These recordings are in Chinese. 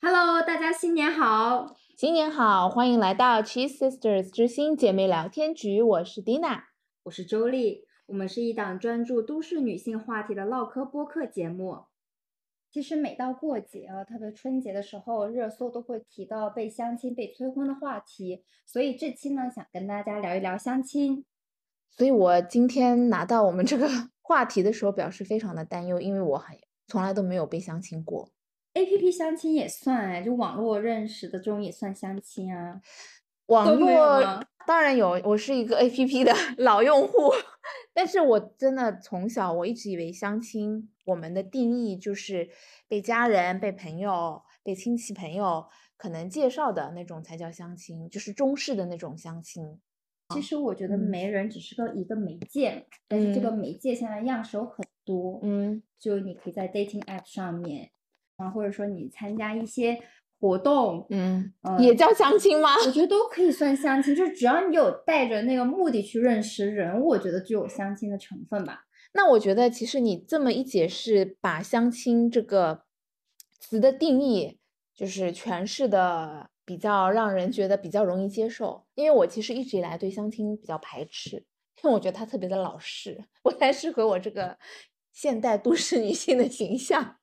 Hello，大家新年好！新年好，欢迎来到 Cheese Sisters 之心姐妹聊天局，我是 Dina，我是周丽，我们是一档专注都市女性话题的唠嗑播客节目。其实每到过节啊，特别春节的时候，热搜都会提到被相亲、被催婚的话题，所以这期呢，想跟大家聊一聊相亲。所以我今天拿到我们这个 话题的时候，表示非常的担忧，因为我很从来都没有被相亲过。A P P 相亲也算哎，就网络认识的这种也算相亲啊。网络吗当然有，我是一个 A P P 的 老用户，但是我真的从小我一直以为相亲，我们的定义就是被家人、被朋友、被亲戚朋友可能介绍的那种才叫相亲，就是中式的那种相亲。其实我觉得嗯。媒人只是个一个媒介，但是这个嗯。媒介现在样式有很多，嗯，就你可以在 dating app 上面啊，或者说你参加一些活动，嗯，嗯也叫相亲吗？我觉得都可以算相亲，就是只要你有带着那个目的去认识人，我觉得就有相亲的成分吧。那我觉得，其实你这么一解释，把相亲这个词的定义，就是诠释的比较让人觉得比较容易接受。因为我其实一直以来对相亲比较排斥，因为我觉得它特别的老式，不太适合我这个现代都市女性的形象。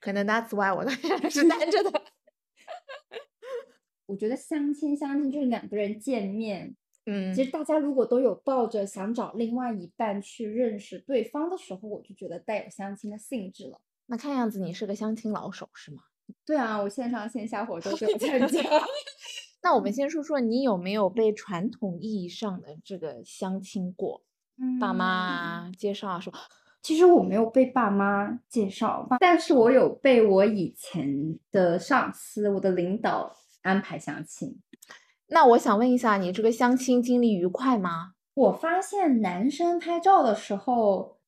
可能 that's why 我到现在是单着的。我觉得相亲相亲就是两个人见面，嗯其实大家如果都有抱着想找另外一半去认识对方的时候，我就觉得带有相亲的性质了。那看样子你是个相亲老手是吗？对啊，我线上线下活动都有参加。那我们先说说你有没有被传统意义上的这个相亲过？嗯爸妈介绍啊说，其实我没有被爸妈介绍，但是我有被我以前的上司、我的领导安排相亲。那我想问一下，你这个相亲经历愉快吗？我发现男生拍照的时候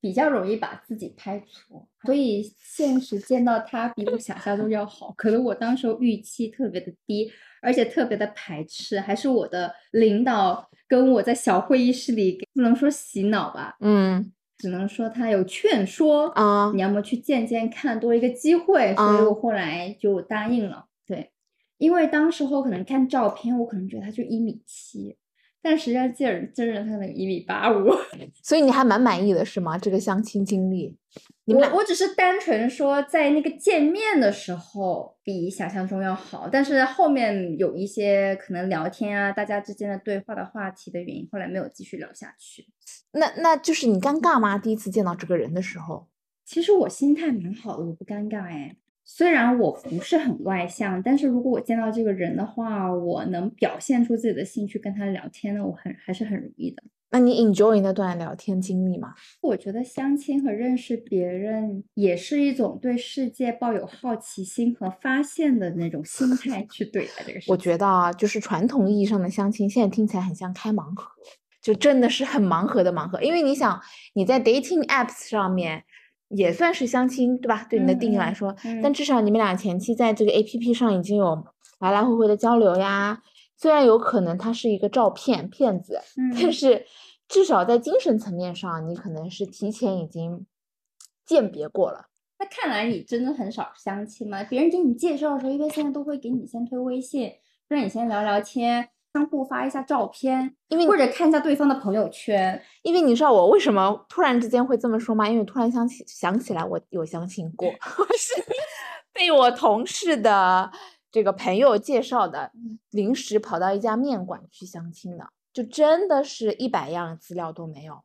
比较容易把自己拍错，所以现实见到他比我想象中要好。可能我当时候预期特别的低，而且特别的排斥，还是我的领导跟我在小会议室里，不能说洗脑吧，嗯只能说他有劝说啊你要么去见见看，多一个机会，所以啊我后来就答应了。对，因为当时候可能看照片，我可能觉得他就一米七，但实际上见人真人他能一米八五。所以你还蛮满意的是吗？这个相亲经历，你们俩我我只是单纯说在那个见面的时候比想象中要好，但是后面有一些可能聊天啊，大家之间的对话的话题的原因，后来没有继续聊下去。那那就是你尴尬吗？第一次见到这个人的时候，其实我心态蛮好的，我不尴尬哎。虽然我不是很外向，但是如果我见到这个人的话，我能表现出自己的兴趣跟他聊天呢，我很还是很容易的。那你 enjoy 那段聊天经历吗？我觉得相亲和认识别人也是一种对世界抱有好奇心和发现的那种心态去对待这个事情。我觉得啊，就是传统意义上的相亲，现在听起来很像开盲盒，就真的是很盲盒的盲盒。因为你想，你在 dating apps 上面也算是相亲，对吧？对你的定义来嗯说，嗯但至少你们俩前期在这个 app 上已经有来来回回的交流呀。虽然有可能他是一个照骗骗子，但嗯是至少在精神层面上，你可能是提前已经鉴别过了。那看来你真的很少相亲吗？别人给你介绍的时候，一般现在都会给你先推微信，让你先聊聊天，相互发一下照片，因为或者看一下对方的朋友圈。因为你知道我为什么突然之间会这么说吗？因为突然想起想起来，我有相亲过，我是被我同事的这个朋友介绍的，临时跑到一家面馆去相亲的，就真的是一百样资料都没有。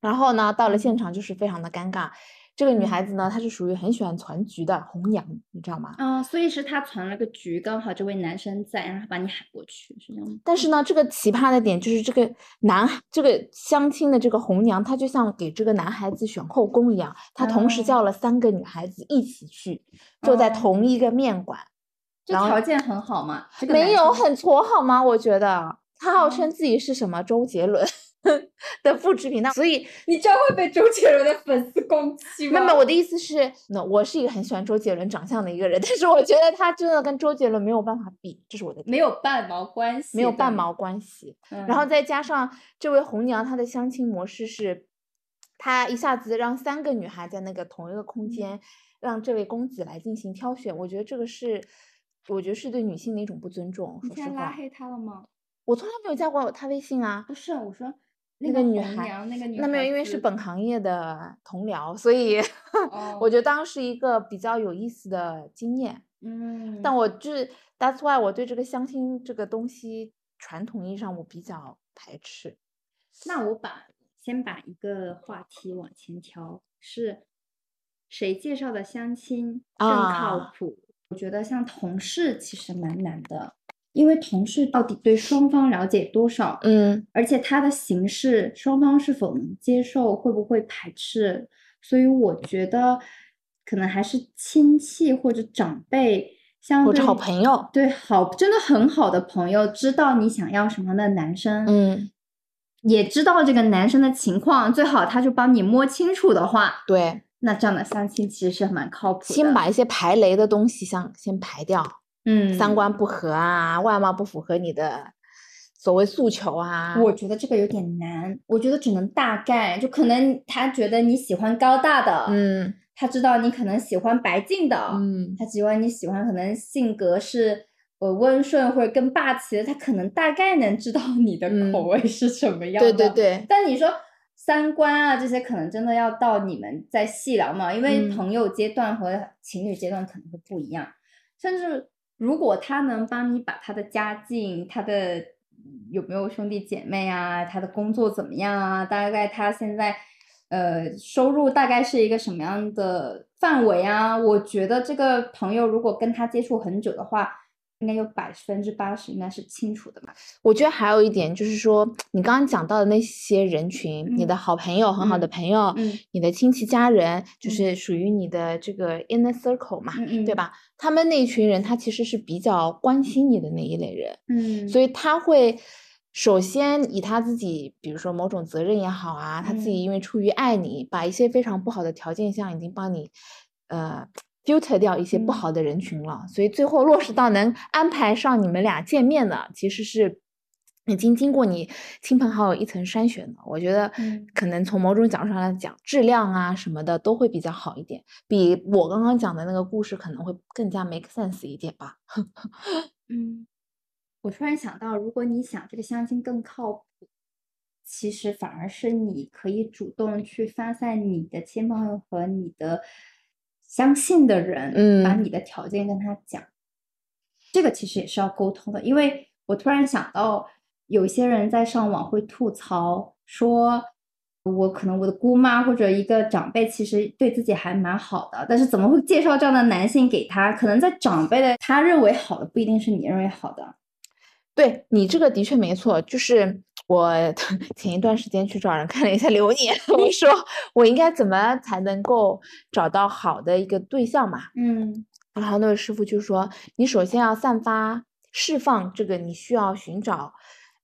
然后呢，到了现场就是非常的尴尬。这个女孩子呢，她是属于很喜欢攒局的红娘，你知道吗？啊、所以是她传了个局，刚好这位男生在，然后他把你喊过去，是这样吗？但是呢，这个奇葩的点就是这个男这个相亲的这个红娘，她就像给这个男孩子选后宫一样，她同时哦叫了三个女孩子一起去，坐在哦同一个面馆，这条件很好吗？这个没有很挫好吗？我觉得他号称哦自己是什么周杰伦，的复制品。那所以你这样会被周杰伦的粉丝攻击吗？没有，我的意思是，那我是一个很喜欢周杰伦长相的一个人，但是我觉得他真的跟周杰伦没有办法比，这是我的没有半毛关系，没有半毛关系。然后再加上这位红娘，她的相亲模式是，她一下子让三个女孩在那个同一个空间，让这位公子来进行挑选。我觉得这个是，我觉得是对女性的一种不尊重。你现在拉黑他了吗？我从来没有加过他微信啊。不是，我说那个女孩，那个女那没有，因为是本行业的同僚，所以 我觉得当时一个比较有意思的经验。嗯，但我就是 That's why 我对这个相亲这个东西，传统意义上我比较排斥。那我把先把一个话题往前调，是谁介绍的相亲更靠谱？我觉得像同事其实蛮难的。因为同事到底对双方了解多少？嗯，而且他的形式，双方是否能接受，会不会排斥？所以我觉得可能还是亲戚或者长辈，像或者好朋友，对，好，真的很好的朋友，知道你想要什么样的男生，嗯，也知道这个男生的情况，最好他就帮你摸清楚的话，对，那这样的相亲其实是蛮靠谱的。先把一些排雷的东西先先排掉。嗯，三观不合啊，外貌不符合你的所谓诉求啊，我觉得这个有点难。我觉得只能大概，就可能他觉得你喜欢高大的，嗯，他知道你可能喜欢白净的，嗯，他喜欢你喜欢可能性格是呃温顺或者更霸气的，他可能大概能知道你的口味是什么样的。对对对。但你说三观啊这些，可能真的要到你们再细聊嘛，因为朋友阶段和情侣阶段可能会不一样，甚至。如果他能帮你把他的家境、他的有没有兄弟姐妹啊、他的工作怎么样啊，大概他现在呃收入大概是一个什么样的范围啊？我觉得这个朋友如果跟他接触很久的话。应该有百分之八十应该是清楚的吧。我觉得还有一点就是说，你刚刚讲到的那些人群，你的好朋友、很好的朋友，你的亲戚家人，就是属于你的这个 inner circle 嘛，对吧？他们那一群人，他其实是比较关心你的那一类人，嗯，所以他会首先以他自己，比如说某种责任也好啊，他自己因为出于爱你，把一些非常不好的条件下已经帮你，呃。Filter 掉一些不好的人群了，所以最后落实到能安排上你们俩见面的，其实是已经经过你亲朋好友一层筛选的。我觉得，可能从某种角度上来讲，质量啊什么的都会比较好一点，比我刚刚讲的那个故事可能会更加 make sense 一点吧。嗯，我突然想到，如果你想这个相亲更靠谱，其实反而是你可以主动去发散你的亲朋友和你的。相信的人，嗯，把你的条件跟他讲，这个其实也是要沟通的。因为我突然想到，有些人在上网会吐槽说，我可能我的姑妈或者一个长辈其实对自己还蛮好的，但是怎么会介绍这样的男性给他？可能在长辈的他认为好的，不一定是你认为好的。对你这个的确没错，就是我 前一段时间去找人看了一下流年，我说我应该怎么才能够找到好的一个对象嘛？嗯，然后那位师傅就说，你首先要散发、释放这个你需要寻找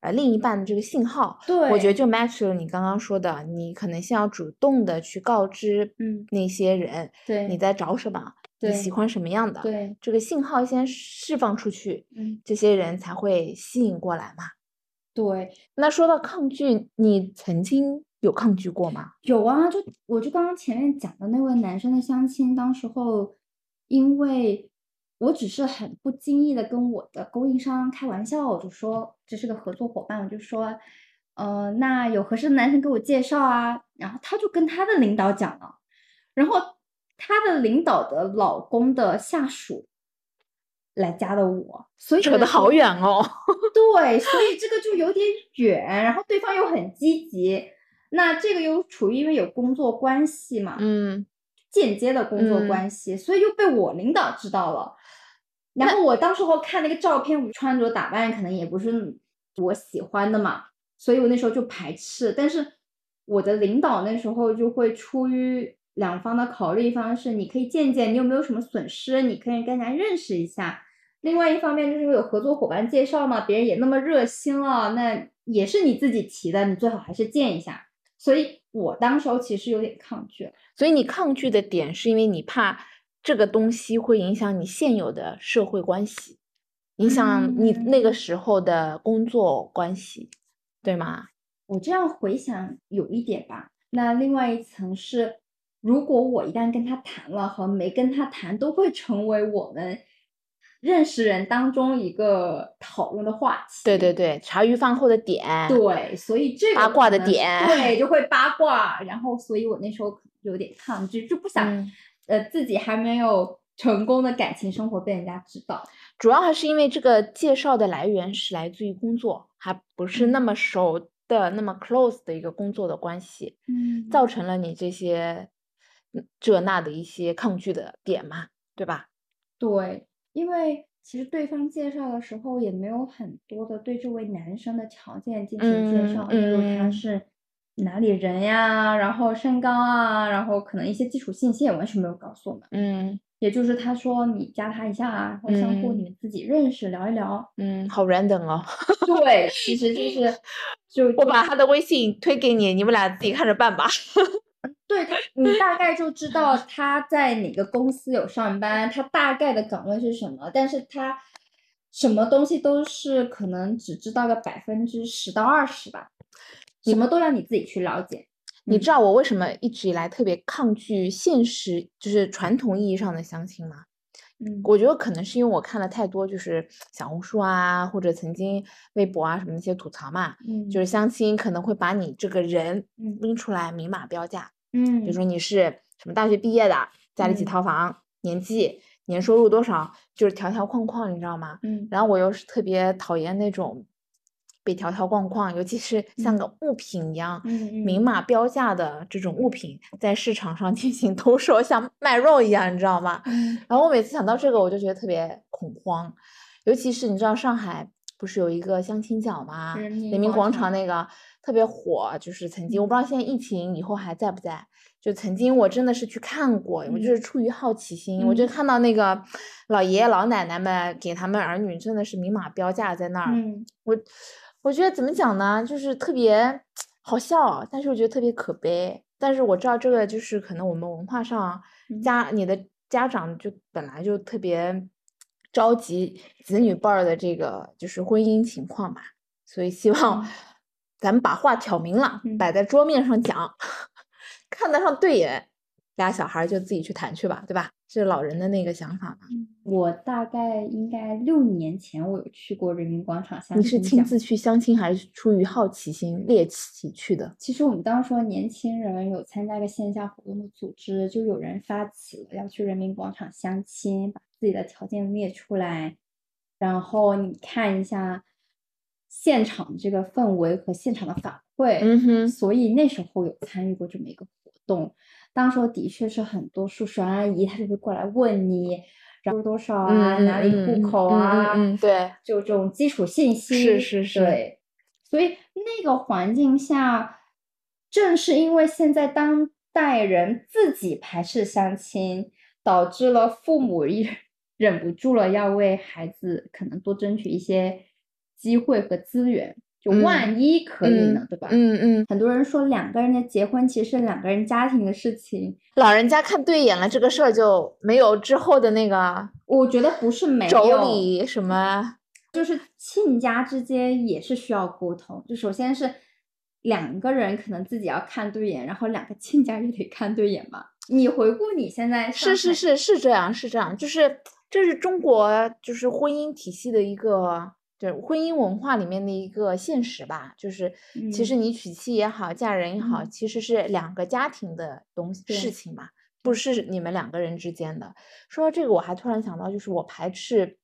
呃另一半的这个信号。对，我觉得就 match 了你刚刚说的，你可能先要主动的去告知嗯那些人，对你在找什么。你喜欢什么样的？对，这个信号先释放出去，嗯，这些人才会吸引过来嘛。对，那说到抗拒，你曾经有抗拒过吗？有啊，就我就刚刚前面讲的那位男生的相亲，当时候，因为我只是很不经意的跟我的供应商开玩笑，我就说这是个合作伙伴，我就说，呃，那有合适的男生给我介绍啊，然后他就跟他的领导讲了，然后。他的领导的老公的下属来加的我，所以扯得好远哦。对，所以这个就有点远，然后对方又很积极，那这个又处于因为有工作关系嘛，嗯，间接的工作关系，所以又被我领导知道了。然后我当时候看那个照片，我穿着打扮可能也不是我喜欢的嘛，所以我那时候就排斥。但是我的领导那时候就会出于。两方的考虑方式，你可以见见你有没有什么损失，你可以跟人家认识一下。另外一方面就是有合作伙伴介绍嘛，别人也那么热心了，那也是你自己提的，你最好还是见一下。所以我当时候其实有点抗拒，所以你抗拒的点是因为你怕这个东西会影响你现有的社会关系，影响你那个时候的工作关系，对吗？我这样回想有一点吧。那另外一层是，如果我一旦跟他谈了和没跟他谈，都会成为我们。认识人当中一个讨论的话题，对对对，茶余饭后的点，对，所以这个八卦的点，对，就会八卦，然后，所以我那时候有点抗拒，就不想，呃，自己还没有成功的感情生活被人家知道，主要还是因为这个介绍的来源是来自于工作，还不是那么熟的、那么 close 的一个工作的关系，嗯，造成了你这些这那的一些抗拒的点嘛，对吧？对。因为其实对方介绍的时候也没有很多的对这位男生的条件进行介绍，例如他是哪里人呀，然后身高啊，然后可能一些基础信息也完全没有告诉我们。嗯，也就是他说你加他一下啊，然后相互你们自己认识聊一聊。嗯，好 random 哦。对，其实就是 就我把他的微信推给你，你们俩自己看着办吧。对他，你大概就知道他在哪个公司有上班，他大概的岗位是什么，但是他什么东西都是可能只知道个百分之十到二十吧，什么都要你自己去了解。你知道我为什么一直以来特别抗拒现实，就是传统意义上的相亲吗？嗯，我觉得可能是因为我看了太多，就是小红书啊，或者曾经微博啊什么那些吐槽嘛，嗯，就是相亲可能会把你这个人拎出来明码标价。嗯，比如说你是什么大学毕业的，家里几套房，年纪、年收入多少，就是条条框框，你知道吗？嗯，然后我又是特别讨厌那种被条条框框，尤其是像个物品一样，明码标价的这种物品在市场上 进行兜售，像卖肉一样，你知道吗？嗯，然后我每次想到这个，我就觉得特别恐慌，尤其是你知道上海不是有一个相亲角吗？人民广场那个。特别火，就是曾经我不知道现在疫情以后还在不在。就曾经我真的是去看过，我就是出于好奇心，我就看到那个老爷爷老奶奶们给他们儿女真的是明码标价在那儿。我我觉得怎么讲呢，就是特别好笑，但是我觉得特别可悲。但是我知道这个就是可能我们文化上家你的家长就本来就特别着急子女辈儿的这个就是婚姻情况嘛，所以希望。咱们把话挑明了，摆在桌面上讲，看得上对眼，俩小孩就自己去谈去吧，对吧？这是老人的那个想法嘛。我大概应该六年前我有去过人民广场相亲。你是亲自去相亲，还是出于好奇心猎奇去的？其实我们当时说年轻人有参加一个线下活动的组织，就有人发起了要去人民广场相亲，把自己的条件列出来，然后你看一下。现场这个氛围和现场的反馈，嗯哼，所以那时候有参与过这么一个活动。当时候的确是很多叔叔阿姨，他就会过来问你，然后多少啊，哪里户口啊，嗯，对，就这种基础信息，是是是，对。所以那个环境下，正是因为现在当代人自己排斥相亲，导致了父母也 忍不住了，要为孩子可能多争取一些。机会和资源，就万一可以呢，对吧？嗯嗯。很多人说两个人的结婚其实是两个人家庭的事情，老人家看对眼了，这个事儿就没有之后的那个。我觉得不是没有。妯娌什么，就是亲家之间也是需要沟通。就首先是两个人可能自己要看对眼，然后两个亲家也得看对眼嘛。你回顾你现在是是是是这样是这样，就是这是中国就是婚姻体系的一个。对婚姻文化里面的一个现实吧，就是其实你娶妻也好，嫁人也好，其实是两个家庭的东西事情嘛，不是你们两个人之间的。说到这个，我还突然想到，就是我排斥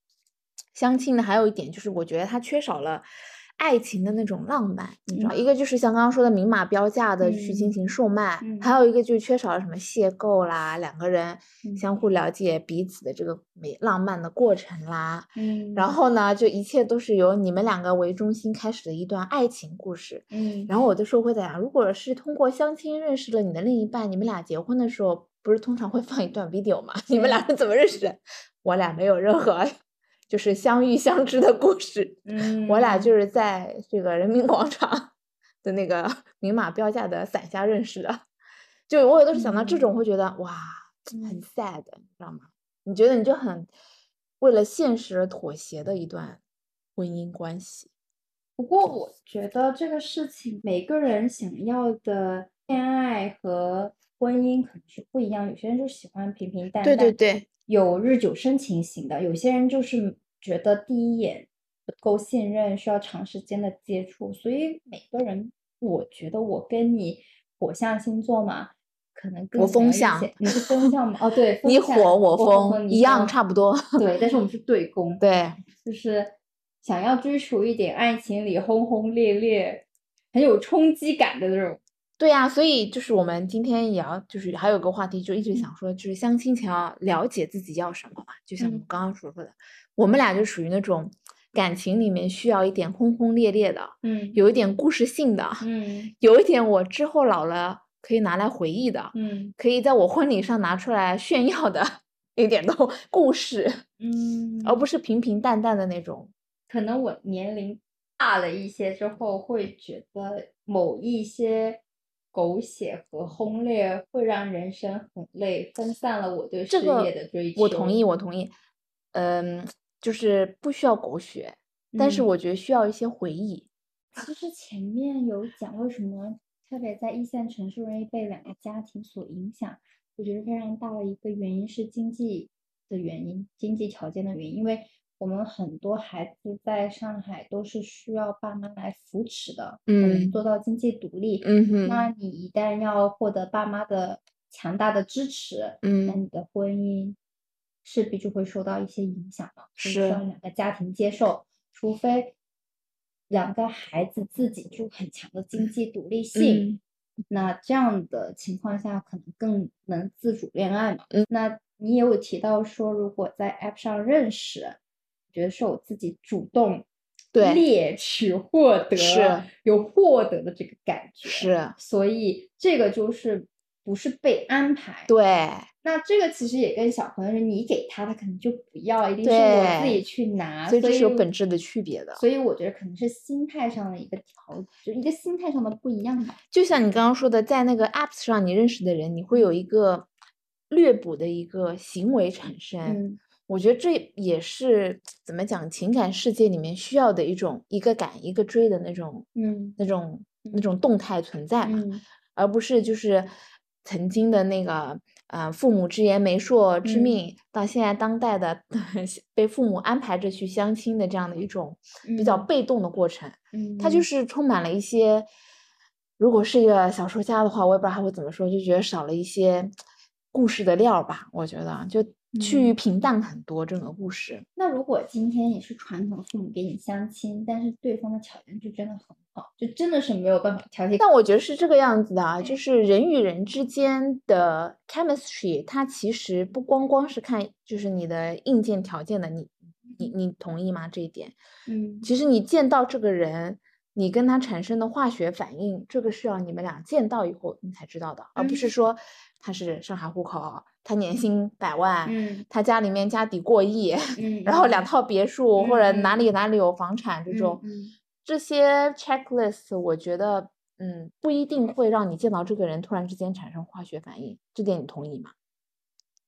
相亲的还有一点，就是我觉得他缺少了。爱情的那种浪漫，你知道，一个就是像刚刚说的明码标价的去进行售卖，还有一个就缺少了什么邂逅啦，两个人相互了解彼此的这个美浪漫的过程啦。嗯，然后呢，就一切都是由你们两个为中心开始的一段爱情故事。嗯，然后我就说会在想，如果是通过相亲认识了你的另一半，你们俩结婚的时候，不是通常会放一段 video 吗？你们俩是怎么认识的？我俩没有任何。就是相遇相知的故事。嗯 我俩就是在这个人民广场 的那个 明码标价的伞下认识的。就我有的时候想到这种，会觉得哇，很嗯 sad，你知道吗？你觉得你就很为了现实而妥协的一段婚姻关系。不过我觉得这个事情，每个人想要的恋爱和婚姻可能是不一样。有些人就喜欢平平淡淡，对对对，有日久生情型的；有些人就是觉得第一眼不够信任，需要长时间的接触。所以每个人，我觉得我跟你火象星座嘛，可能更我风象你是风象吗？哦，对，你火我风风一样，差不多。不多。对，但是我们是对宫。对，就是想要追求一点爱情里轰轰烈烈、很有冲击感的那种。对呀、所以就是我们今天也要，就是还有个话题，就一直想说，就是相亲前要了解自己要什么嘛。就像我刚刚所说的，我们俩就属于那种感情里面需要一点轰轰烈烈的，嗯。有一点故事性的，嗯。有一点我之后老了可以拿来回忆的，嗯。可以在我婚礼上拿出来炫耀的 一点的 故事，嗯，而不是平平淡淡的那种。可能我年龄大了一些之后，会觉得某一些狗血和轰烈会让人生很累，分散了我对事这个业的追求。我同意，我同意。嗯，就是不需要狗血，但是嗯我觉得需要一些回忆。其实前面有讲为什么特别在一线城市容易被两个家庭所影响，我觉得非常大的一个原因是经济的原因，经济条件的原因，因为我们很多孩子在上海都是需要爸妈来扶持的，嗯。做到经济独立。嗯哼，那你一旦要获得爸妈的强大的支持，嗯那嗯。你的婚姻势必就会受到一些影响嘛，是需要两个家庭接受，除非两个孩子自己就很强的经济独立性，嗯。那这样的情况下可能更能自主恋爱嘛。嗯。那你也有提到说，如果在 App 上认识，我觉得是我自己主动对猎取获得，是有获得的这个感觉，是，所以这个就是不是被安排。对那这个其实也跟小朋友，你给他，他可能就不要，一定是我自己去拿，所以这是有本质的区别的。所以我觉得可能是心态上的一个调，就一个心态上的不一样吧。就像你刚刚说的，在那个 apps 上你认识的人，你会有一个略补的一个行为产生。嗯我觉得这也是怎么讲，情感世界里面需要的一种一个赶一个追的那种嗯那种那种动态存在嘛，嗯而不是就是曾经的那个呃父母之言媒妁之嗯命，到现在当代的 被父母安排着去相亲的这样的一种比较嗯被动的过程。嗯，它就是充满了一些，如果是一个小说家的话，我也不知道他会怎么说，就觉得少了一些故事的料吧。我觉得就趋于嗯平淡很多，整个故事。那如果今天也是传统父母给你相亲，但是对方的条件就真的很好，就真的是没有办法调节。但我觉得是这个样子的啊，就是人与人之间的 chemistry，它其实不光光是看就是你的硬件条件的，你你你同意吗？这一点？嗯其实你见到这个人，你跟他产生的化学反应，这个是要你们俩见到以后你才知道的，而不是嗯说他是上海户口，他年薪百万，嗯他家里面家底过亿，嗯，然后两套别墅或者嗯哪里哪里有房产这种，嗯这些 checklist 我觉得。嗯，不一定会让你见到这个人突然之间产生化学反应，这点你同意吗？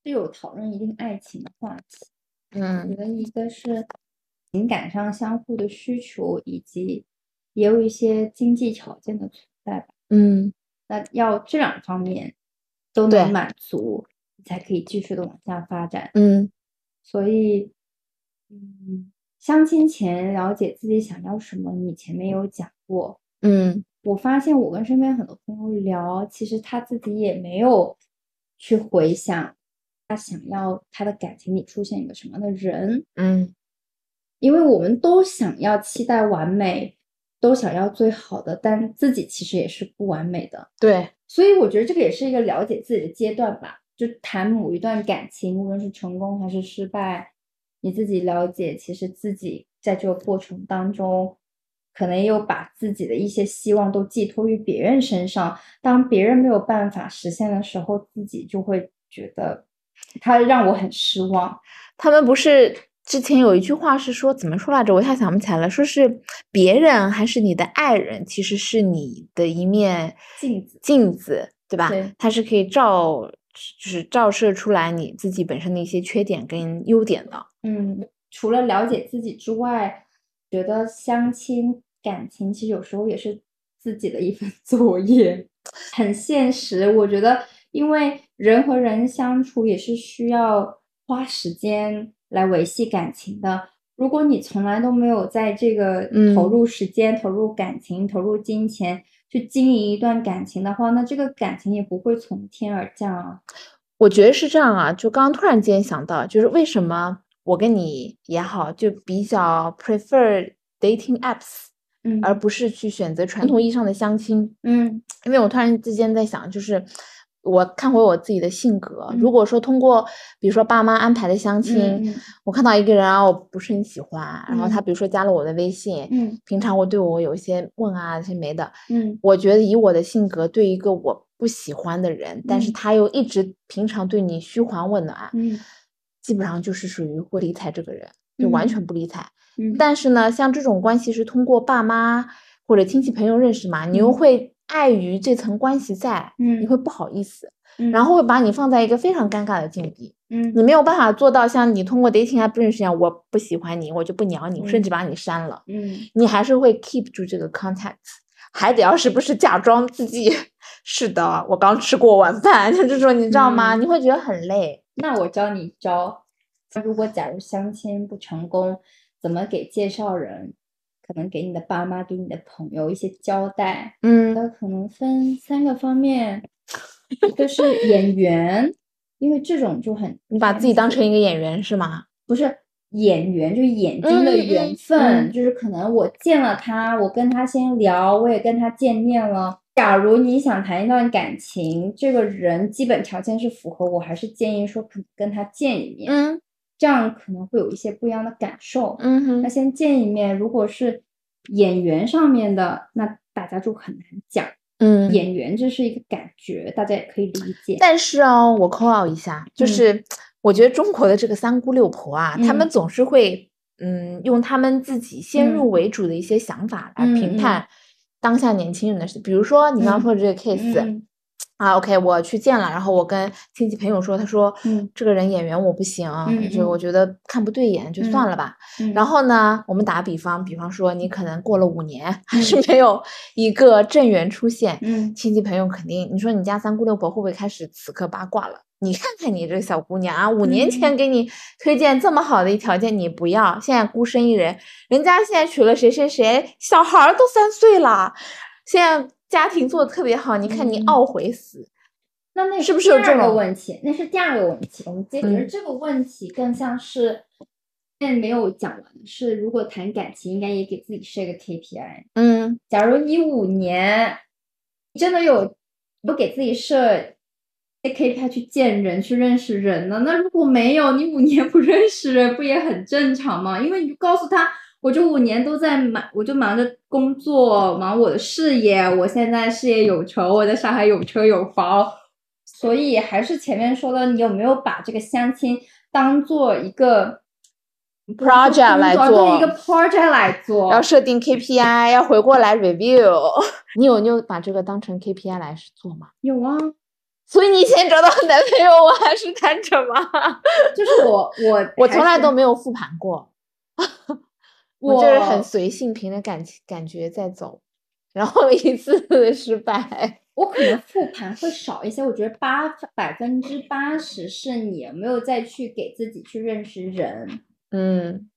是有讨论一定爱情的话题。我觉嗯得一个是情感上相互的需求，以及也有一些经济条件的存在吧。嗯，那要这两方面都能满足，你才可以继续的往下发展。嗯所以，嗯，相亲前了解自己想要什么，你前面有讲过。嗯我发现我跟身边很多朋友聊，其实他自己也没有去回想他想要他的感情里出现一个什么样的人，嗯因为我们都想要期待完美，都想要最好的，但自己其实也是不完美的。对，所以我觉得这个也是一个了解自己的阶段吧。就谈某一段感情，无论是成功还是失败，你自己了解，其实自己在这个过程当中，可能又把自己的一些希望都寄托于别人身上。当别人没有办法实现的时候，自己就会觉得他让我很失望。他们不是之前有一句话是说怎么说来着？我一下想不起来了。说是别人还是你的爱人，其实是你的一面镜子，镜子，对吧？对它是可以照，就是照射出来你自己本身的一些缺点跟优点的。嗯，除了了解自己之外，觉得相亲感情其实有时候也是自己的一份 作业，很现实。我觉得，因为人和人相处也是需要花时间来维系感情的。如果你从来都没有在这个嗯投入时间、投入感情、投入金钱去经营一段感情的话，那这个感情也不会从天而降啊。我觉得是这样啊，就刚刚突然间想到，就是为什么我跟你也好，就比较 prefer dating apps，嗯而不是去选择传统意义上的相亲。嗯因为我突然之间在想，就是我看回我自己的性格，嗯。如果说通过比如说爸妈安排的相亲，我看到一个人啊，我不是很喜欢，然后他嗯。比如说加了我的微信，嗯。平常我对我有一些问啊，这些没的，嗯。我觉得以我的性格，对一个我不喜欢的人，但是嗯。他又一直平常对你嘘寒问暖，嗯。基本上就是属于不理睬这个人，就完嗯全不理睬。嗯，但是呢，像这种关系是通过爸妈或者亲戚朋友认识嘛，你又嗯。会碍于这层关系在，嗯你嗯。会不好意思，嗯。然后会把你放在一个非常尴尬的境地，嗯。你没有办法做到像你通过 dating app 认识一样，我不喜欢你，我就不鸟你，我甚嗯。至把你删了，嗯。你还是会 keep 住这个 contact，还得要时不时假装自己是的，我刚吃过晚饭，就这种你知道吗？嗯。你会觉得很累。那我教你一招，如果假如相亲不成功，怎么给介绍人，可能给你的爸妈、给你的朋友一些交代？嗯那可能分三个方面，一个是演员，因为这种就很你把自己当成一个演员是吗？不是演员，就是眼睛的缘嗯分，嗯就是可能我见了他，我跟他先聊，我也跟他见面了。假如你想谈一段感情，这个人基本条件是符合，我还是建议说可跟他见一面，嗯这样可能会有一些不一样的感受。嗯哼，那先见一面，如果是演员上面的，那大家就很难讲。嗯演员这是一个感觉，大家也可以理解。但是哦，我 call out 一下，就嗯是我觉得中国的这个三姑六婆啊，他们嗯总是会嗯用他们自己先入嗯为主的一些想法来评判当下年轻人的事。比如说你刚刚嗯说的这个 case，、嗯啊，OK，我去见了，然后我跟亲戚朋友说，他说，嗯这个人演员我不行，嗯就我觉得看不对眼，就算嗯了吧。嗯，然后呢，我们打个比方，比方说你可能过了五年还是嗯没有一个正缘出现，嗯亲戚朋友肯定，你说你家三姑六婆会不会开始此刻八卦了？你看看你这个小姑娘啊，五年前嗯给你推荐这么好的一条件，你不要，现在孤身一人，人家现在娶了谁谁谁，小孩儿都三岁了，现在家庭做的特别好，你看你嗯懊悔死。那那是不是有第二个问题？那是第二个问题。我们接着嗯这个问题更像是，现在没有讲完是，如果谈感情，应该也给自己设一个 KPI。嗯假如你五年真的有不给自己设 KPI 去见人、去认识人呢？那如果没有，你五年不认识人，不也很正常吗？因为你就告诉他，我这五年都在忙，我就忙着工作，忙我的事业，我现在事业有成，我在上海有车有房，所以还是前面说的，你有没有把这个相亲当做一个 Project 来当做一个 project 来做，要设定 KPI，要回过来 review。你有你有把这个当成 KPI 来做吗？有啊。所以你以前找到男朋友，我还是单着吗？就是我我我从来都没有复盘过，我就是很随性，凭着感情感觉在走，然后一次次 的失败。我可能复盘会少一些，我觉得八百分之八十是你有没有再去给自己去认识人，嗯。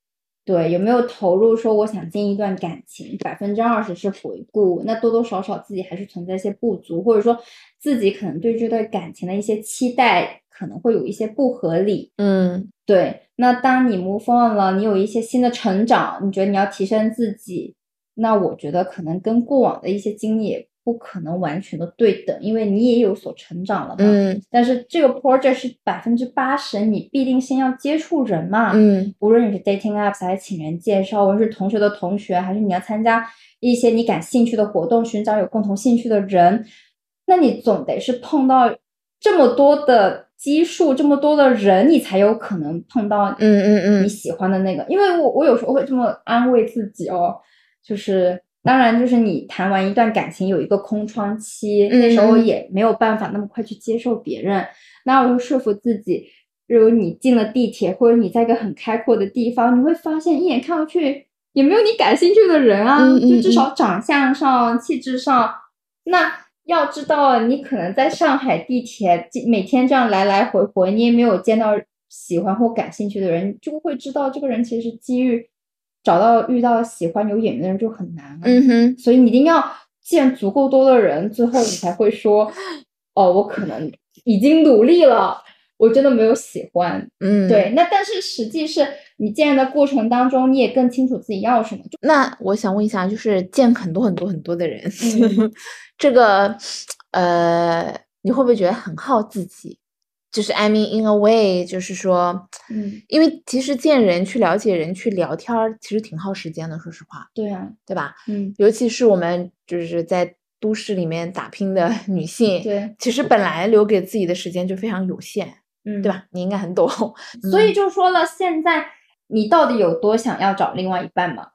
对，有没有投入说我想进一段感情，百分之二十是回顾，那多多少少自己还是存在一些不足，或者说自己可能对这段感情的一些期待可能会有一些不合理，嗯对，那当你 move on 了，你有一些新的成长，你觉得你要提升自己，那我觉得可能跟过往的一些经历也不可能完全的对等，因为你也有所成长了嘛。嗯但是这个 project 是百分之八十，你必定先要接触人嘛。嗯无论你是 dating apps 还是请人介绍，无论是同学的同学，还是你要参加一些你感兴趣的活动，寻找有共同兴趣的人，那你总得是碰到这么多的基数这么多的人，你才有可能碰到嗯嗯嗯你喜欢的那个。因为我我有时候会这么安慰自己哦，就是当然就是你谈完一段感情有一个空窗期，那时候嗯也没有办法那么快去接受别人，那我就说服自己。如果你进了地铁，或者你在一个很开阔的地方，你会发现一眼看过去也没有你感兴趣的人啊，就至少长相上、气质上。那要知道，你可能在上海地铁每天这样来来回回，你也没有见到喜欢或感兴趣的人，你就会知道这个人其实机遇找到遇到喜欢有眼缘的人就很难啊。嗯哼，所以你一定要见足够多的人，最后你才会说，哦，我可能已经努力了，我真的没有喜欢。嗯，对，那但是实际是你见的过程当中，你也更清楚自己要什么。那我想问一下，就是见很多很多很多的人，嗯 这个呃，你会不会觉得很耗自己？就是 I mean in a way，就是说，嗯，因为其实见人、去了解人、去聊天儿，其实挺耗时间的，说实话，对啊，对吧？嗯，尤其是我们就是在都市里面打拼的 女性，对，其实本来留给自己的时间就非常有限，嗯，对？吧？你应该很懂。所以就说了，现在你到底有多想要找另外一半吗？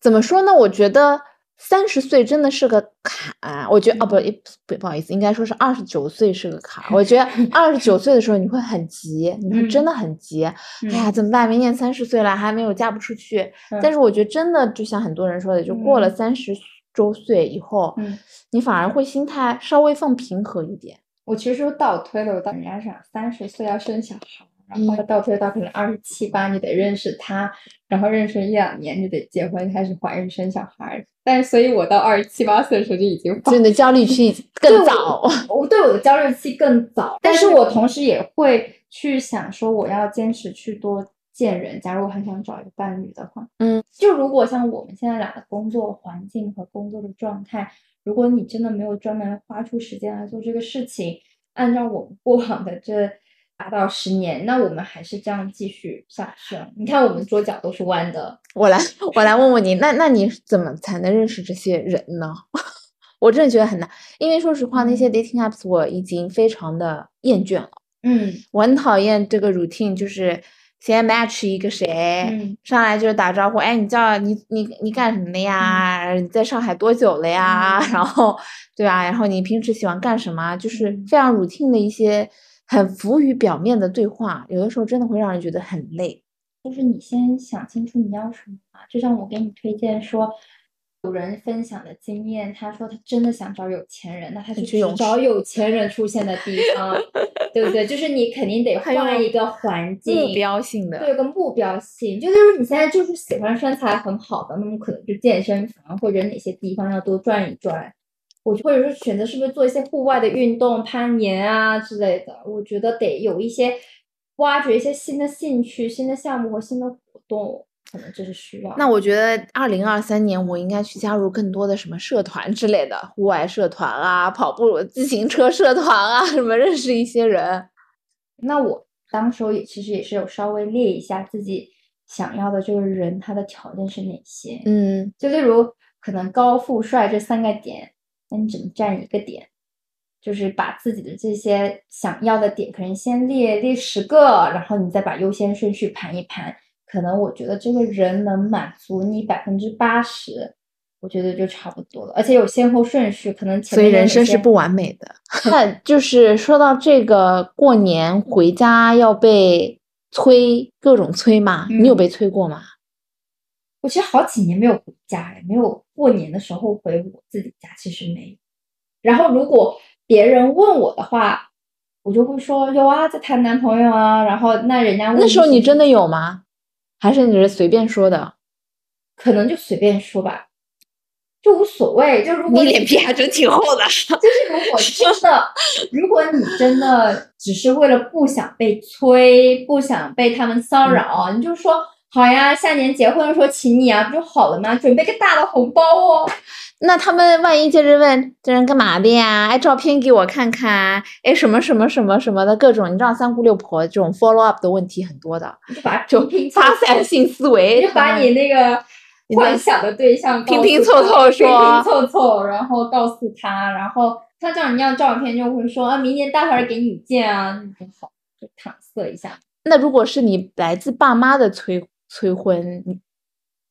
怎么说呢？我觉得三十岁真的是个坎。我觉得哦，不，嗯不，不好意思，应该说是二十九岁是个坎。我觉得二十九岁的时候你会很急，你会真的很急。哎呀，怎么办？明年三十岁了，还没有嫁不出去。嗯但是我觉得真的就像很多人说的，就过了嗯三十周岁以后，嗯，你反而会心态稍微放平和一点。我其实倒推了，我当人家想三十岁要生小孩，然嗯后倒推到可能二十七八你得认识他，然后认识一两年就得结婚，开始怀孕生小孩。但是，所以我到二十七八岁的时候就已经就你的焦虑期 更早。我对我的焦虑期更早，但是我同时也会去想说，我要坚持去多见人。假如我很想找一个伴侣的话，嗯，就如果像我们现在俩的工作环境和工作的状态，如果你真的没有专门花出时间来做这个事情，按照我们过往的这八到十年，那我们还是这样继续下去啊。你看，我们桌角都是弯的，我来，我来问问你，那那你怎么才能认识这些人呢？我真的觉得很难，因为说实话，那些嗯 dating apps 我已经非常的厌倦了。嗯我很讨厌这个 routine，就是先 match 一个谁，嗯上来就是打招呼，哎，你叫你你你干什么的呀？你在上海多久了呀？嗯 然后对吧？然后你平时喜欢干什么？就是嗯非常 routine 的一些很浮于表面的对话，有的时候真的会让人觉得很累。就是你先想清楚你要什么嘛。就像我给你推荐说，有人分享的经验，他说他真的想找有钱人，那他就只去找有钱人出现的地方，对不对？就是你肯定得换一个环境，目标性的，对，有个目标性，就例如你现在就是喜欢身材很好的，那么可能就健身房或者哪些地方要多转一转。我或者说选择是不是做一些户外的运动，攀岩啊之类的。我觉得得有一些挖掘一些新的兴趣、新的项目和新的活动，可能这是需要。那我觉得二零二三年我应该去加入更多的什么社团之类的，户外社团啊，跑步、自行车社团啊，什么认识一些人。那我当时候也其实也是有稍微列一下自己想要的这个人他的条件是哪些。嗯就例如可能高富帅这三个点，那你只能占一个点，就是把自己的这些想要的点，可能先列列十个，然后你再把优先顺序盘一盘。可能我觉得这个人能满足你百分之八十，我觉得就差不多了，而且有先后顺序，可能前所以人生是不完美的。那就是说到这个过年回家要被催，各种催嘛，你有嗯被催过吗？我其实好几年没有回家了，没有过年的时候回我自己家，其实没有。然后如果别人问我的话，我就会说有啊，在谈男朋友啊。然后那人家问那时候你真的的有吗？还是你是随便说的？可能就随便说吧，就无所谓。就如果你脸皮还真挺厚的。就是如果真的，如果你真的只是为了不想被催，不想被他们骚扰，你就说好呀，下年结婚的时候请你啊，不就好了吗？准备个大的红包哦。那他们万一接着问这人干嘛的呀？哎，照片给我看看，哎，什么什么什么什么的各种，你知道三姑六婆这种 follow up 的问题很多的，你就把就发散性思维，就把你那个幻想的对象，拼拼凑凑说，拼拼凑凑，然后告诉他，然后他叫你要照片，就会说啊，明年大儿给你见啊，就好，就搪塞一下。那如果是你来自爸妈的催催婚，你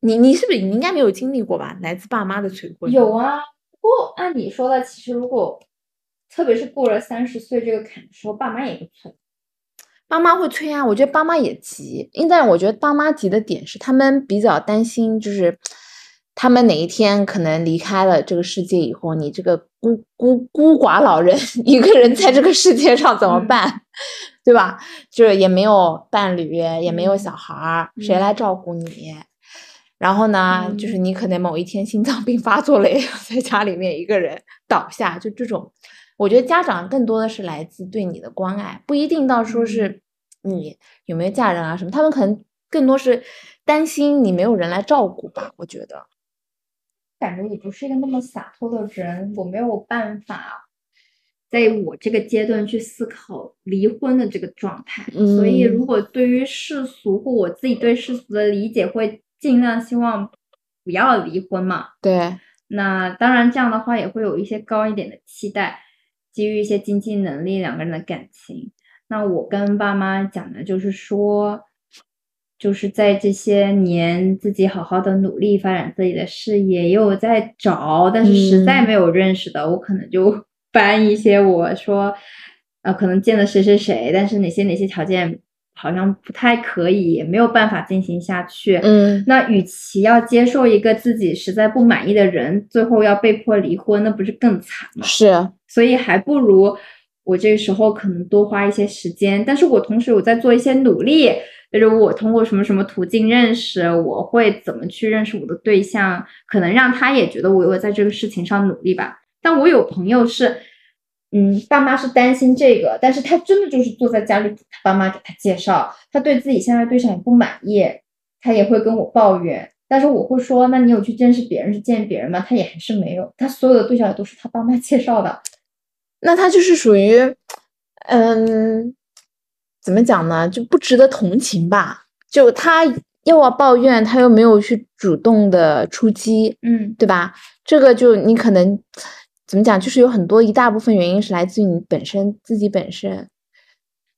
你你是不是你应该没有经历过吧？来自爸妈的催婚有啊，不过按你说的，其实如果特别是过了三十岁这个坎的时候，爸妈也会催。爸妈会催啊，我觉得爸妈也急，因为我觉得爸妈急的点是他们比较担心，就是他们哪一天可能离开了这个世界以后，你这个孤孤孤寡老人 一个人在这个世界上怎么办，对吧？就是也没有伴侣，也没有小孩儿，谁来照顾你？然后呢，就是你可能某一天心脏病发作了，在家里面一个人倒下，就这种。我觉得家长更多的是来自对你的关爱，不一定到说是你有没有嫁人啊什么，他们可能更多是担心你没有人来照顾吧。我觉得，感觉也不是一个那么洒脱的人，我没有办法在我这个阶段去思考离婚的这个状态。所以，如果对于世俗或我自己对世俗的理解，会尽量希望不要离婚嘛。对，那当然这样的话也会有一些高一点的期待。基于一些经济能力，两个人的感情，那我跟爸妈讲的就是说，就是在这些年自己好好的努力发展自己的事业，也有在找，但是实在没有认识的，我可能就 搬一些我说，呃，可能见了谁谁谁，但是哪些哪些条件好像不太可以，也没有办法进行下去。嗯，那与其要接受一个自己实在不满意的人，最后要被迫离婚，那不是更惨吗？是。所以还不如我这个时候可能多花一些时间，但是我同时我在做一些努力，就是我通过什么什么途径认识，我会怎么去认识我的对象，可能让他也觉得我有在这个事情上努力吧。但我有朋友是，嗯，爸妈是担心这个，但是他真的就是坐在家里，他爸妈给他介绍，他对自己现在对象也不满意，他也会跟我抱怨，但是我会说，那你有去认识别人是见别人吗？他也还是没有，他所有的对象也都是他爸妈介绍的。那他就是属于，嗯，怎么讲呢？就不值得同情吧？就他又要抱怨，他又没有去主动的出击，嗯，对吧？这个就你可能怎么讲？就是有很多一大部分原因是来自于你本身自己本身。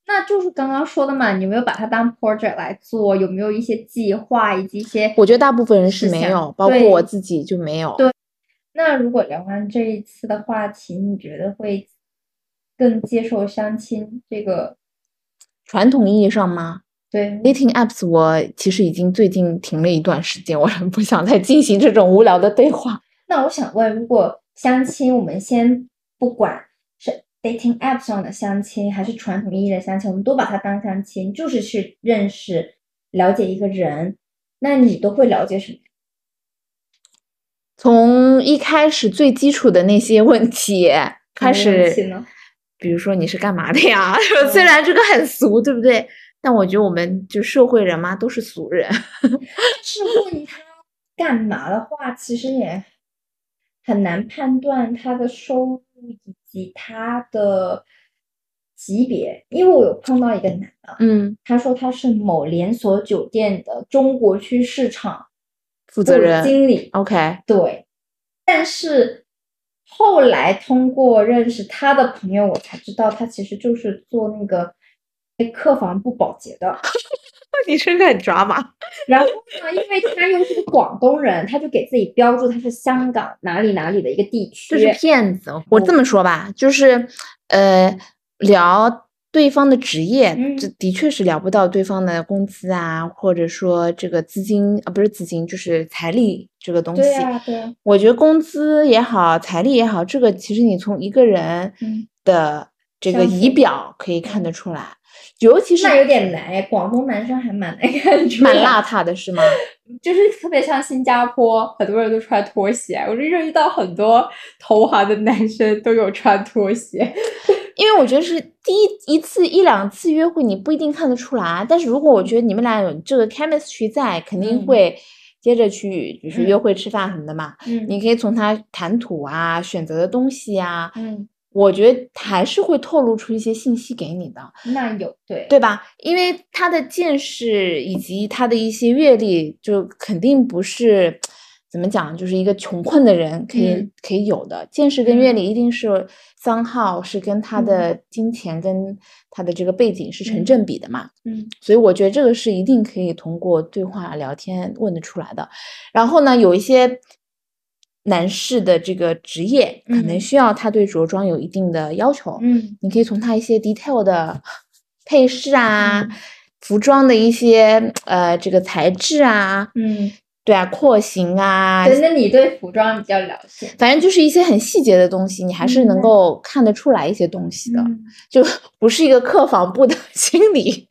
那就是刚刚说的嘛，你有没有把它当 project 来做？有没有一些计划以及一些？我觉得大部分人是没有，包括我自己就没有。对。那如果聊完这一次的话题，你觉得会？更接受相亲这个传统意义上吗？对，dating apps 我其实已经最近停了一段时间，我很不想再进行这种无聊的对话。那我想问，如果相亲，我们先不管是 dating app 上的相亲，还是传统意义的相亲，我们都把它当相亲，就是去认识、了解一个人，那你都会了解什么？从一开始最基础的那些问题开始。比如说你是干嘛的呀？虽然这个很俗，对不对？但我觉得我们就社会人嘛，都是俗人。是问他干嘛的话，其实也很难判断他的收入以及他的级别。因为我有碰到一个男的，嗯，他说他是某连锁酒店的中国区市场负责人经理。OK，对，但是。后来通过认识他的朋友，我才知道他其实就是做那个客房部保洁的。你真的很抓马。然后呢，因为他又是个广东人，他就给自己标注他是香港哪里哪里的一个地区。这是骗子。我这么说吧，就是呃聊。对方的职业，这的确是聊不到对方的工资啊，或者说这个资金啊，不是资金，就是财力这个东西。对啊，对。我觉得工资也好，财力也好，这个其实你从一个人的这个仪表可以看得出来，尤其是那有点难，广东男生还蛮难看出，蛮邋遢的是吗？就是特别像新加坡，很多人都穿拖鞋，我就遇到很多投行的男生都有穿拖鞋。因为我觉得是第一一次一两次约会，你不一定看得出来。但是如果我觉得你们俩有这个 chemistry 在，肯定会接着去，比如说约会吃饭什么的嘛。嗯，你可以从他谈吐啊、选择的东西啊，嗯，我觉得还是会透露出一些信息给你的，那有对对吧？因为他的见识以及他的一些阅历，就肯定不是怎么讲，就是一个穷困的人可以、嗯。可以有的。见识跟阅历，一定是三号是跟他的金钱跟他的这个背景是成嗯正比的嘛。嗯。所以我觉得这个是一定可以通过对话聊天问得出来的。然后呢，有一些男士的这个职业可能嗯。需要他对着装有一定的要求，嗯。你可以从他一些 detail 的配饰啊、嗯。服装的一些呃这个材质啊，嗯，对啊，廓形啊，对，那你对服装比较了解，反正就是一些很细节的东西，你还是能嗯够看得出来一些东西的。嗯 就不是一个客房部的 经理。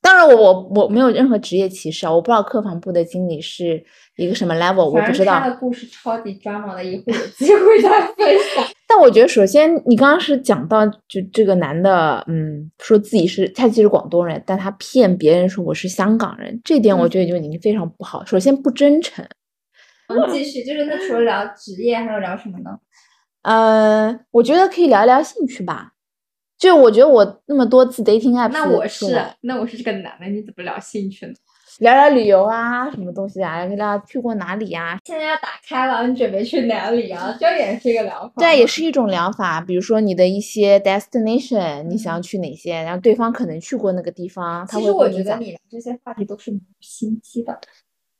当然我，我我没有任何职业歧视啊，我不知道客房部的经理是一个什么 level，我不知道。他的故事超级 drama 的，以后有机会再分享。但我觉得，首先你刚刚是讲到，就这个男的，嗯，说自己是他其实广东人，但他骗别人说我是香港人，这点我嗯觉得就已经非常不好。首先不真诚，我们继续，就是那除了聊职业，还有聊什么呢？呃，我觉得可以聊一聊兴趣吧。就我觉得我那么多次 dating app，那我是，那我是这个男的，你怎么聊兴趣呢？聊聊旅游啊，什么东西啊，聊聊去过哪里啊，现在要打开了，你准备去哪里啊？这也是一个聊法。对，也。是一种疗法。比如说你的一些 destination，你想嗯要去哪些，然后对方可能去过那个地方，他其实我觉得会跟你这些话题都是心机的。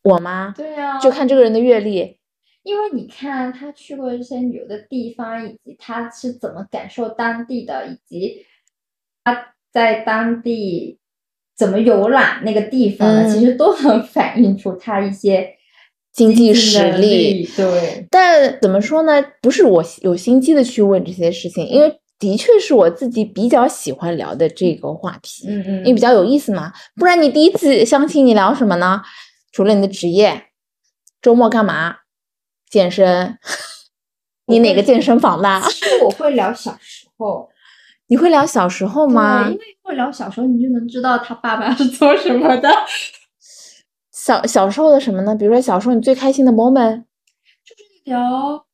我吗？对啊就看这个人的阅历。因为你看他去过这些旅游的地方，以及他是怎么感受当地的，以及他在当地怎么游览那个地方的，其嗯实都能反映出他一些经济济实力对，但怎么说呢？不是我有心机的去问这些事情，因为的确是我自己比较喜欢聊的这个话题，嗯嗯，因为比较有意思嘛。不然你第一次相亲你聊什么呢？除了你的职业，周末干嘛？健身。你哪个健身房的？其实我会聊小时候你会聊小时候吗对，因？为会聊小时候，你就能知道他爸爸是做什么的。小小时候的什么呢？比如说小时候你最开心的 moment，就是聊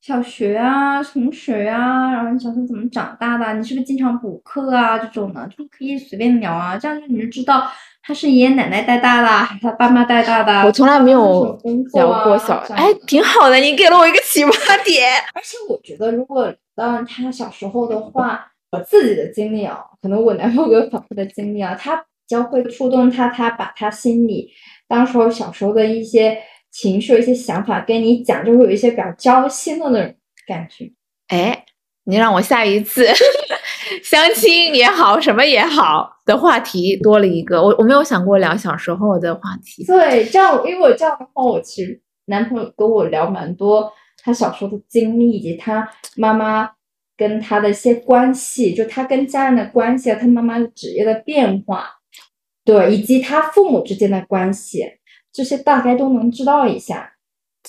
小学啊、同学啊，然后你小时候怎么长大的啊？你是不是经常补课啊？这种的就可以随便聊啊，这样就你就知道他是爷爷奶奶带大的啊，还是他爸妈带大的啊。我从来没有聊过啊小，哎挺好的，你给了我一个启发点。而且我觉得，如果当他小时候的话，我自己的经历啊，可能我男朋友 给我反复的经历啊，他比较会触动他，他把他心里当时候小时候的一些情绪、一些想法跟你讲，就会有一些比较交心的那种感觉。哎，你让我下一次 相亲也好，什么也好的话题多了一个，我我没有想过聊小时候的话题。对，这样，因为我这样的话，我其实男朋友跟我聊蛮多他小时候的经历，以及他妈妈跟他的一些关系，就他跟家人的关系啊，他妈妈的职业的变化，对，以及他父母之间的关系，这些大概都能知道一下。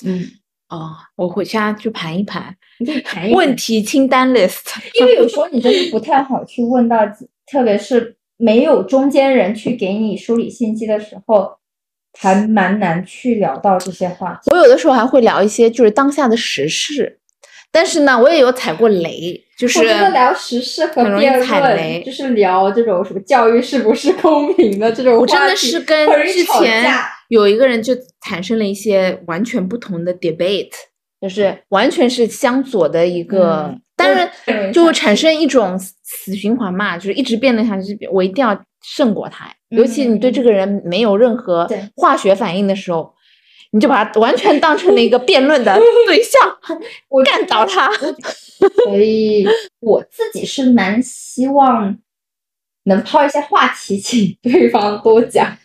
嗯，哦，我回家去盘一盘你可以谈一问，题清单 list。因为有时候你真的不太好去问到，特别是没有中间人去给你梳理信息的时候，还蛮难去聊到这些话。我有的时候还会聊一些就是当下的时事，但是呢，我也有踩过雷，就是我觉得聊时事和辩踩雷。论，就是聊这种什么教育是不是公平的这种我真的话题是跟之前架。有一个人就产生了一些完全不同的 debate，就是完全是相左的一个，嗯。当我然就会产生一种死死循环嘛，就是一直辩论下去，我一定要胜过他。尤其你对这嗯个人没有任何化学反应的时候，你就把他完全当成了一个辩论的 对象，我干倒他。所以我自己是蛮希望能抛一些话题，请对方多讲。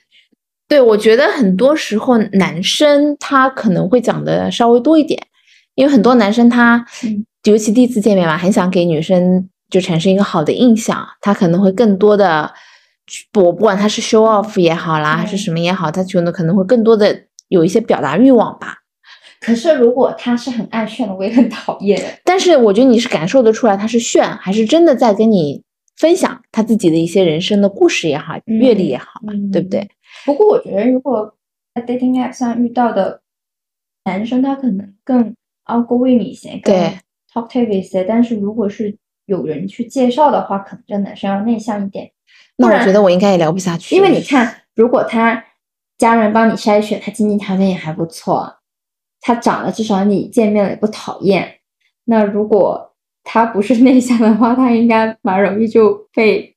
对，我觉得很多时候男生他可能会讲的稍微多一点，因为很多男生他嗯尤其第一次见面嘛，很想给女生就产生一个好的印象，他可能会更多的去，我不管他是 show off 也好啦，还是嗯什么也好，他觉得可能会更多的有一些表达欲望吧。可是如果他是很爱炫的，我也很讨厌。但是我觉得你是感受得出来他是炫，还是真的在跟你分享他自己的一些人生的故事也好，阅历也好嘛，对不对？嗯？不过我觉得，如果在 dating app 上遇到的男生，他可能更 outgoing 一些，更对 talkative 一些。但是如果是有人去介绍的话，可能这男生要内向一点。那我觉得我应该也聊不下去，因为你看，如果他家人帮你筛选，他经济条件也还不错，他长得至少你见面了也不讨厌。那如果他不是内向的话，他应该蛮容易就被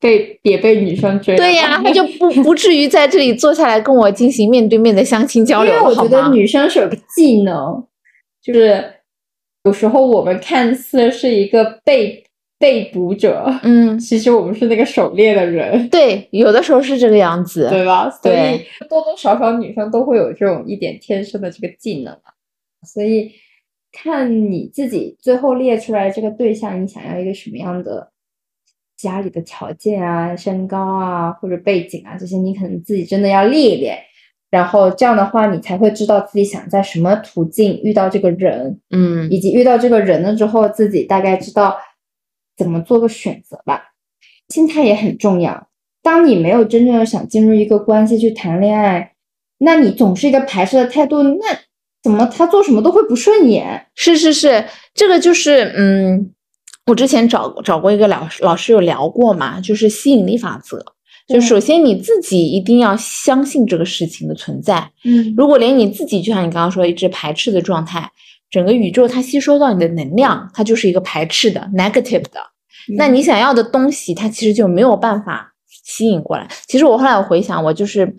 被也被女生追。对呀，他就不不至于在这里坐下来跟我进行面对面的相亲交流因为我？觉得女生是有个技能，就是有时候我们看似是一个被被捕者，嗯，其实我们是那个狩猎的人。对，有的时候是这个样子，对吧？所以对多多少少女生都会有这种一点天生的这个技能啊。所以看你自己最后列出来这个对象，你想要一个什么样的家里的条件啊、身高啊或者背景啊这些，你可能自己真的要列一列。然后这样的话，你才会知道自己想在什么途径遇到这个人，嗯以及遇到这个人了之后，自己大概知道怎么做个选择吧。心态也很重要。当你没有真正的想进入一个关系去谈恋爱，那你总是一个排斥的态度，那怎么他做什么都会不顺眼？是是是，这个就是嗯，我之前找找过一个老师，老师有聊过嘛，就是吸引力法则。就首先你自己一定要相信这个事情的存在，嗯如果连你自己就像你刚刚说一直排斥的状态，整个宇宙它吸收到你的能量，它就是一个排斥的 negative 的，那你想要的东西，它其实就没有办法吸引过来。其实我后来我回想，我就是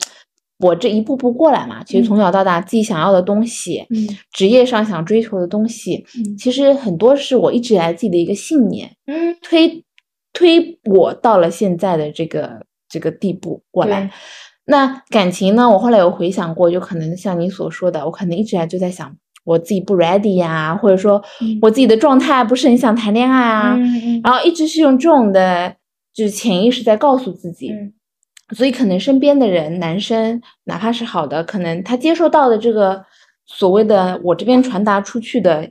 我这一步步过来嘛，其实嗯从小到大自己想要的东西，嗯职业上想追求的东西，嗯其实很多是我一直以来自己的一个信念，嗯推推我到了现在的这个这个地步过来。那感情呢？我后来有回想过，就可能像你所说的，我可能一直以来就在想我自己不 ready 呀、或者说嗯我自己的状态不是很想谈恋爱啊，然后一直是用这种的，就是潜意识在告诉自己。嗯所以可能身边的人，男生哪怕是好的，可能他接受到的这个所谓的我这边传达出去的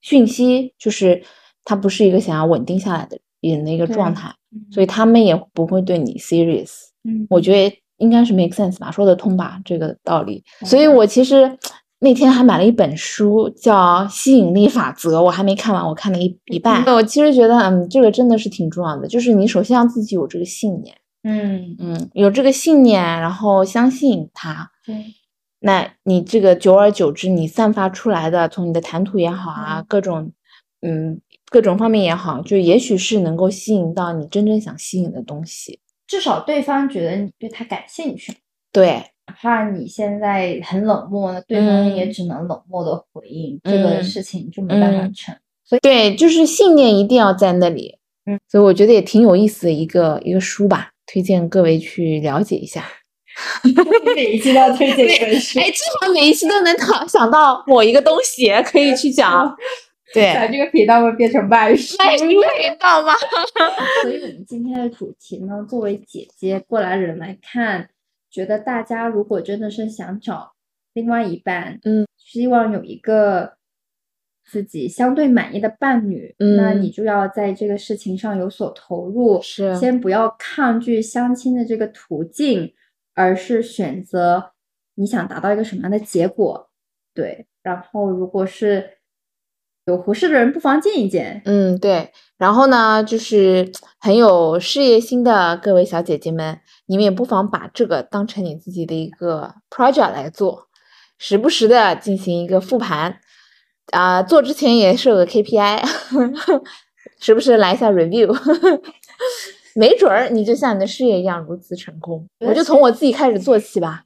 讯息，就是他不是一个想要稳定下来的人的一个状态，所以他们也不会对你 serious。嗯我觉得应该是 make sense 吧，说得通吧，这个道理。所以嗯我其实那天还买了一本书，叫《吸引力法则》，我还没看完，我看了一一半。我其实觉得，嗯，这个真的是挺重要的，就是你首先要自己有这个信念，嗯嗯，有这个信念，然后相信它。对那你这个久而久之，你散发出来的，从你的谈吐也好啊，嗯各种，嗯，各种方面也好，就也许是能够吸引到你真正想吸引的东西。至少对方觉得你对他感兴趣。对，哪怕你现在很冷漠，那对方也嗯只能冷漠的回应，这个嗯事情就没办法嗯成。对，就是信念一定要在那里。嗯，所以我觉得也挺有意思的一个一个书吧，推荐各位去了解一下。每一期都要推荐一本书哎，至少每一期都能讨想到某一个东西可以去讲。对，把这个频道会变成卖 书。卖书频道吗？所以我们今天的主题呢，作为姐姐过来人来看，觉得大家如果真的是想找另外一半，嗯，希望有一个自己相对满意的伴侣，那嗯。你就要在这个事情上有所投入，是。先不要抗拒相亲的这个途径，而是选择你想达到一个什么样的结果，对。然后如果是有合适的人，不妨见一见，嗯，对。然后呢，就是很有事业心的各位小姐姐们，你们也不妨把这个当成你自己的一个 project 来做，时不时的进行一个复盘，啊、做之前也设个 KPI，时不时来一下 review，没准儿你就像你的事业一样如此成功。我就从我自己开始做起吧。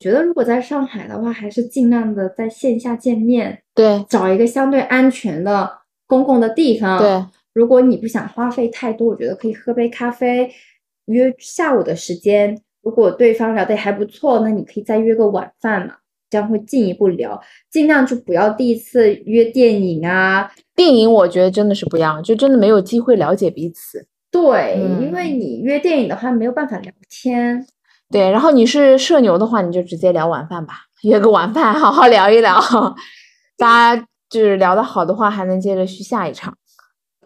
觉得如果在上海的话，还是尽量的在线下见面，对找一个相对安全的公共的地方。对，如果你不想花费太多，我觉得可以喝杯咖啡，约下午的时间。如果对方聊得还不错，那你可以再约个晚饭嘛，这样会进一步聊。尽量就不要第一次约电影啊，电影我觉得真的是不一样，就真的没有机会了解彼此。对，因为嗯你约电影的话没有办法聊天。对，然后你是社牛的话，你就直接聊晚饭吧，约个晚饭，好好聊一聊。大家就是聊得好的话，还能接着续下一场。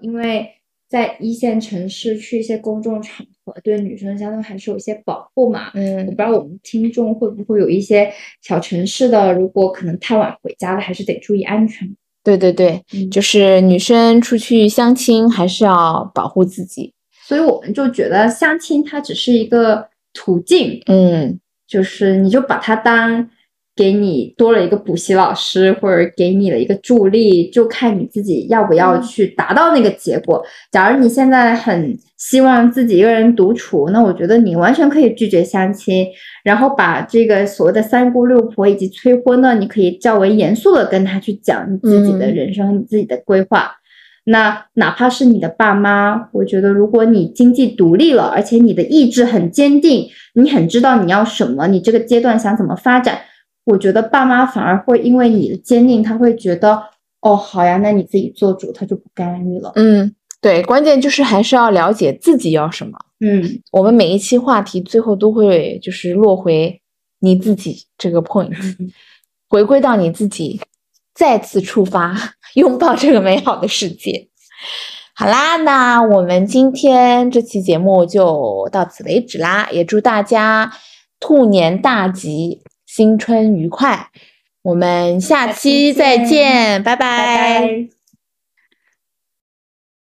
因为在一线城市去一些公众场合，对女生相对还是有一些保护嘛。嗯我不嗯知道我们听众会不会有一些小城市的，如果可能太晚回家了，还是得注意安全。对对对，嗯就是女生出去相亲还是要保护自己。所以我们就觉得相亲它只是一个途径，嗯就是你就把它当给你多了一个补习老师，或者给你了一个助力，就看你自己要不要嗯去达到那个结果。假如你现在很希望自己一个人独处，那我觉得你完全可以拒绝相亲，然后把这个所谓的三姑六婆以及催婚呢，你可以较为严肃的跟他去讲你自己的嗯人生、你自己的规划。那哪怕是你的爸妈，我觉得如果你经济独立了，而且你的意志很坚定，你很知道你要什么，你这个阶段想怎么发展，我觉得爸妈反而会因为你的坚定，他会觉得哦，好呀，那你自己做主，他就不干预了。嗯，对，关键就是还是要了解自己要什么。嗯，我们每一期话题最后都会就是落回你自己这个 point，回归到你自己，再次出发，拥抱这个美好的世界。好啦，那我们今天这期节目就到此为止啦，也祝大家兔年大吉，新春愉快。我们下下期期再见拜拜。